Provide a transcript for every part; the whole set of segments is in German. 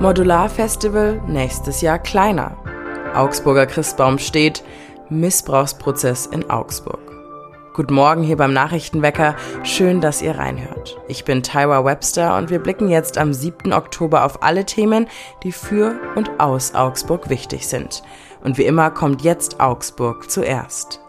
Modularfestival nächstes Jahr kleiner. Augsburger Christbaum steht Missbrauchsprozess in Augsburg. Guten Morgen hier beim Nachrichtenwecker. Schön, dass ihr reinhört. Ich bin Tyra Webster und wir blicken jetzt am 7. Oktober auf alle Themen, die für und aus Augsburg wichtig sind. Und wie immer kommt jetzt Augsburg zuerst.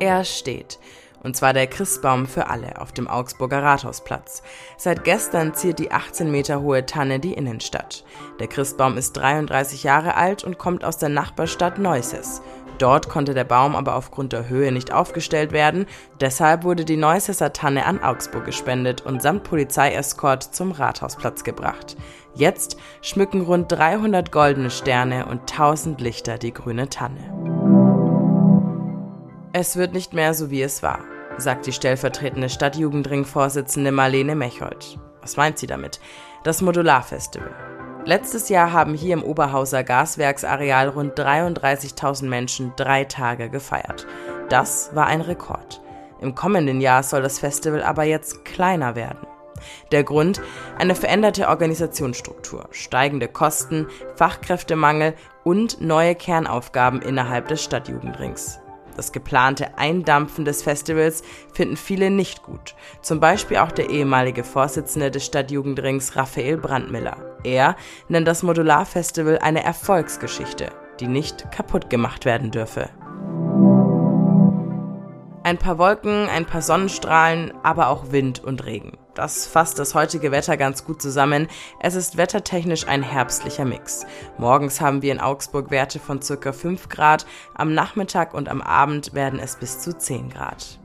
Er steht und zwar der Christbaum für alle auf dem Augsburger Rathausplatz. Seit gestern ziert die 18 Meter hohe Tanne die Innenstadt. Der Christbaum ist 33 Jahre alt und kommt aus der Nachbarstadt Neusses. Dort konnte der Baum aber aufgrund der Höhe nicht aufgestellt werden, deshalb wurde die Neussesser Tanne an Augsburg gespendet und samt Polizeieskort zum Rathausplatz gebracht. Jetzt schmücken rund 300 goldene Sterne und 1000 Lichter die grüne Tanne. Es wird nicht mehr so, wie es war sagt die stellvertretende Stadtjugendring-Vorsitzende Marlene Mechold. Was meint sie damit? Das Modularfestival. Letztes Jahr haben hier im Oberhauser Gaswerksareal rund 33.000 Menschen drei Tage gefeiert. Das war ein Rekord. Im kommenden Jahr soll das Festival aber jetzt kleiner werden. Der Grund? Eine veränderte Organisationsstruktur, steigende Kosten, Fachkräftemangel und neue Kernaufgaben innerhalb des Stadtjugendrings. Das geplante Eindampfen des Festivals finden viele nicht gut. Zum Beispiel auch der ehemalige Vorsitzende des Stadtjugendrings Raphael Brandmiller. Er nennt das Modularfestival eine Erfolgsgeschichte, die nicht kaputt gemacht werden dürfe. Ein paar Wolken, ein paar Sonnenstrahlen, aber auch Wind und Regen. Das fasst das heutige Wetter ganz gut zusammen. Es ist wettertechnisch ein herbstlicher Mix. Morgens haben wir in Augsburg Werte von ca. 5 Grad, am Nachmittag und am Abend werden es bis zu 10 Grad.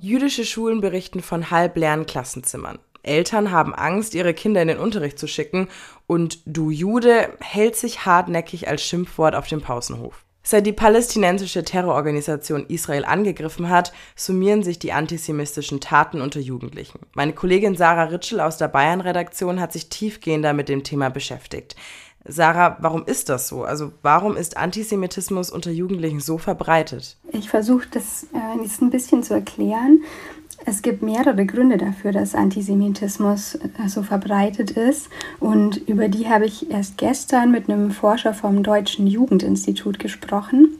Jüdische Schulen berichten von halbleeren Klassenzimmern. Eltern haben Angst, ihre Kinder in den Unterricht zu schicken und du Jude hält sich hartnäckig als Schimpfwort auf dem Pausenhof. Seit die palästinensische Terrororganisation Israel angegriffen hat, summieren sich die antisemitischen Taten unter Jugendlichen. Meine Kollegin Sarah Ritschel aus der Bayern-Redaktion hat sich tiefgehender mit dem Thema beschäftigt. Sarah, warum ist das so? Also warum ist Antisemitismus unter Jugendlichen so verbreitet? Ich versuche das äh, jetzt ein bisschen zu erklären. Es gibt mehrere Gründe dafür, dass Antisemitismus äh, so verbreitet ist. Und über die habe ich erst gestern mit einem Forscher vom Deutschen Jugendinstitut gesprochen.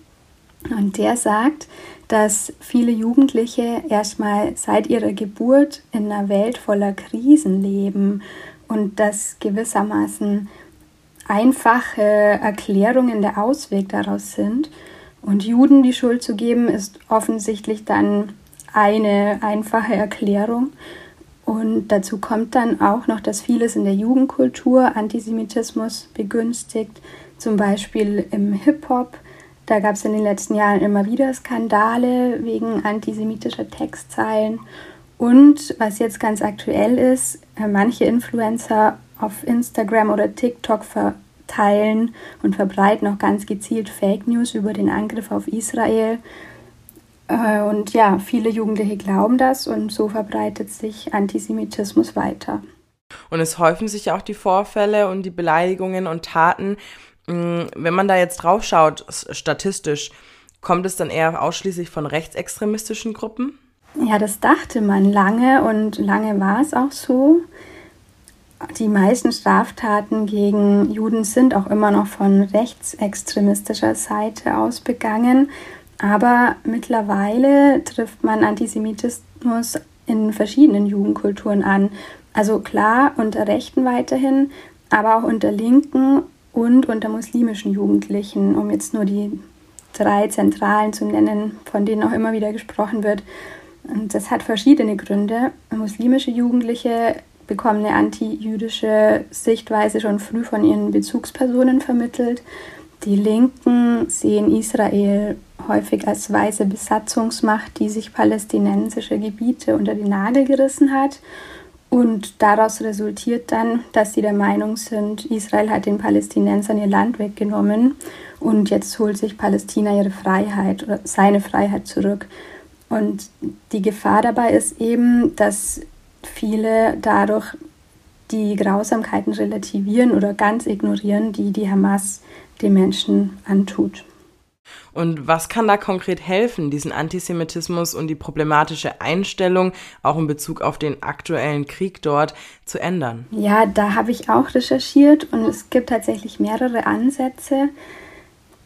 Und der sagt, dass viele Jugendliche erstmal seit ihrer Geburt in einer Welt voller Krisen leben und dass gewissermaßen einfache Erklärungen der Ausweg daraus sind. Und Juden die Schuld zu geben, ist offensichtlich dann eine einfache Erklärung. Und dazu kommt dann auch noch, dass vieles in der Jugendkultur Antisemitismus begünstigt, zum Beispiel im Hip-Hop. Da gab es in den letzten Jahren immer wieder Skandale wegen antisemitischer Textzeilen. Und was jetzt ganz aktuell ist, äh, manche Influencer auf Instagram oder TikTok verteilen und verbreiten auch ganz gezielt Fake News über den Angriff auf Israel. Äh, und ja, viele Jugendliche glauben das und so verbreitet sich Antisemitismus weiter. Und es häufen sich ja auch die Vorfälle und die Beleidigungen und Taten. Mm, wenn man da jetzt drauf schaut, statistisch, kommt es dann eher ausschließlich von rechtsextremistischen Gruppen? Ja, das dachte man lange und lange war es auch so. Die meisten Straftaten gegen Juden sind auch immer noch von rechtsextremistischer Seite aus begangen. Aber mittlerweile trifft man Antisemitismus in verschiedenen Jugendkulturen an. Also klar unter Rechten weiterhin, aber auch unter Linken und unter muslimischen Jugendlichen, um jetzt nur die drei Zentralen zu nennen, von denen auch immer wieder gesprochen wird. Und das hat verschiedene Gründe. Muslimische Jugendliche bekommen eine anti-jüdische Sichtweise schon früh von ihren Bezugspersonen vermittelt. Die Linken sehen Israel häufig als weiße Besatzungsmacht, die sich palästinensische Gebiete unter den Nagel gerissen hat. Und daraus resultiert dann, dass sie der Meinung sind, Israel hat den Palästinensern ihr Land weggenommen und jetzt holt sich Palästina ihre Freiheit oder seine Freiheit zurück. Und die Gefahr dabei ist eben, dass viele dadurch die Grausamkeiten relativieren oder ganz ignorieren, die die Hamas den Menschen antut. Und was kann da konkret helfen, diesen Antisemitismus und die problematische Einstellung, auch in Bezug auf den aktuellen Krieg dort, zu ändern? Ja, da habe ich auch recherchiert und es gibt tatsächlich mehrere Ansätze.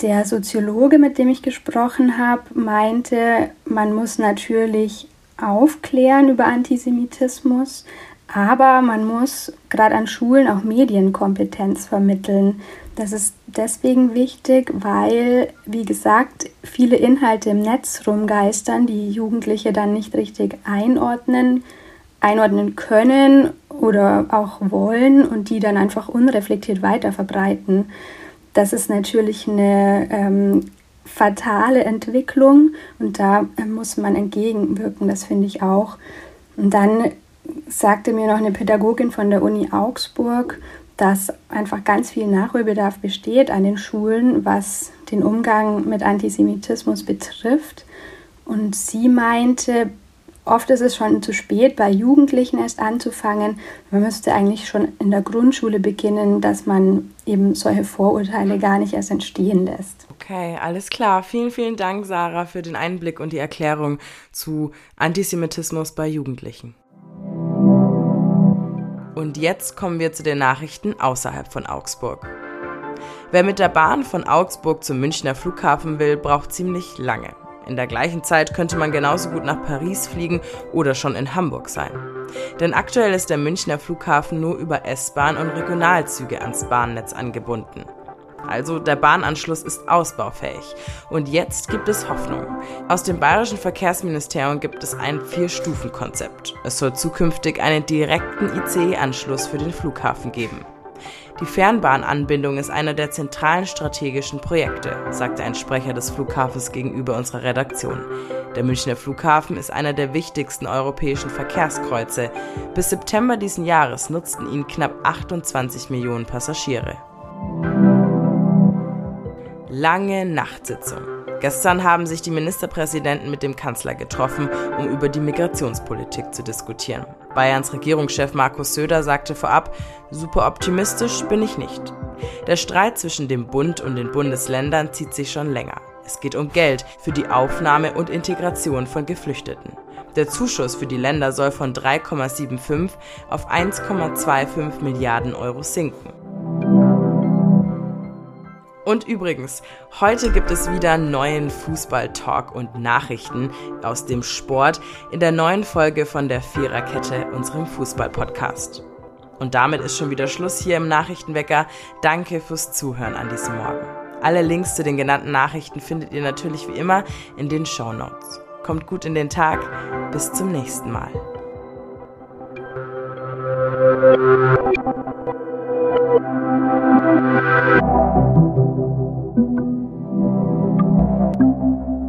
Der Soziologe, mit dem ich gesprochen habe, meinte, man muss natürlich aufklären über Antisemitismus, aber man muss gerade an Schulen auch Medienkompetenz vermitteln. Das ist deswegen wichtig, weil, wie gesagt, viele Inhalte im Netz rumgeistern, die Jugendliche dann nicht richtig einordnen, einordnen können oder auch wollen und die dann einfach unreflektiert weiter verbreiten. Das ist natürlich eine ähm, fatale Entwicklung und da muss man entgegenwirken, das finde ich auch. Und dann sagte mir noch eine Pädagogin von der Uni Augsburg, dass einfach ganz viel Nachholbedarf besteht an den Schulen, was den Umgang mit Antisemitismus betrifft. Und sie meinte, oft ist es schon zu spät, bei Jugendlichen erst anzufangen. Man müsste eigentlich schon in der Grundschule beginnen, dass man eben solche Vorurteile gar nicht erst entstehen lässt. Okay, alles klar. Vielen, vielen Dank, Sarah, für den Einblick und die Erklärung zu Antisemitismus bei Jugendlichen. Und jetzt kommen wir zu den Nachrichten außerhalb von Augsburg. Wer mit der Bahn von Augsburg zum Münchner Flughafen will, braucht ziemlich lange. In der gleichen Zeit könnte man genauso gut nach Paris fliegen oder schon in Hamburg sein. Denn aktuell ist der Münchner Flughafen nur über S-Bahn und Regionalzüge ans Bahnnetz angebunden. Also der Bahnanschluss ist ausbaufähig. Und jetzt gibt es Hoffnung. Aus dem bayerischen Verkehrsministerium gibt es ein Vier-Stufen-Konzept. Es soll zukünftig einen direkten ICE-Anschluss für den Flughafen geben. Die Fernbahnanbindung ist einer der zentralen strategischen Projekte, sagte ein Sprecher des Flughafens gegenüber unserer Redaktion. Der Münchner Flughafen ist einer der wichtigsten europäischen Verkehrskreuze. Bis September diesen Jahres nutzten ihn knapp 28 Millionen Passagiere. Lange Nachtsitzung. Gestern haben sich die Ministerpräsidenten mit dem Kanzler getroffen, um über die Migrationspolitik zu diskutieren. Bayerns Regierungschef Markus Söder sagte vorab, super optimistisch bin ich nicht. Der Streit zwischen dem Bund und den Bundesländern zieht sich schon länger. Es geht um Geld für die Aufnahme und Integration von Geflüchteten. Der Zuschuss für die Länder soll von 3,75 auf 1,25 Milliarden Euro sinken. Und übrigens, heute gibt es wieder neuen Fußball-Talk und Nachrichten aus dem Sport in der neuen Folge von der Viererkette, unserem Fußball-Podcast. Und damit ist schon wieder Schluss hier im Nachrichtenwecker. Danke fürs Zuhören an diesem Morgen. Alle Links zu den genannten Nachrichten findet ihr natürlich wie immer in den Show Notes. Kommt gut in den Tag. Bis zum nächsten Mal.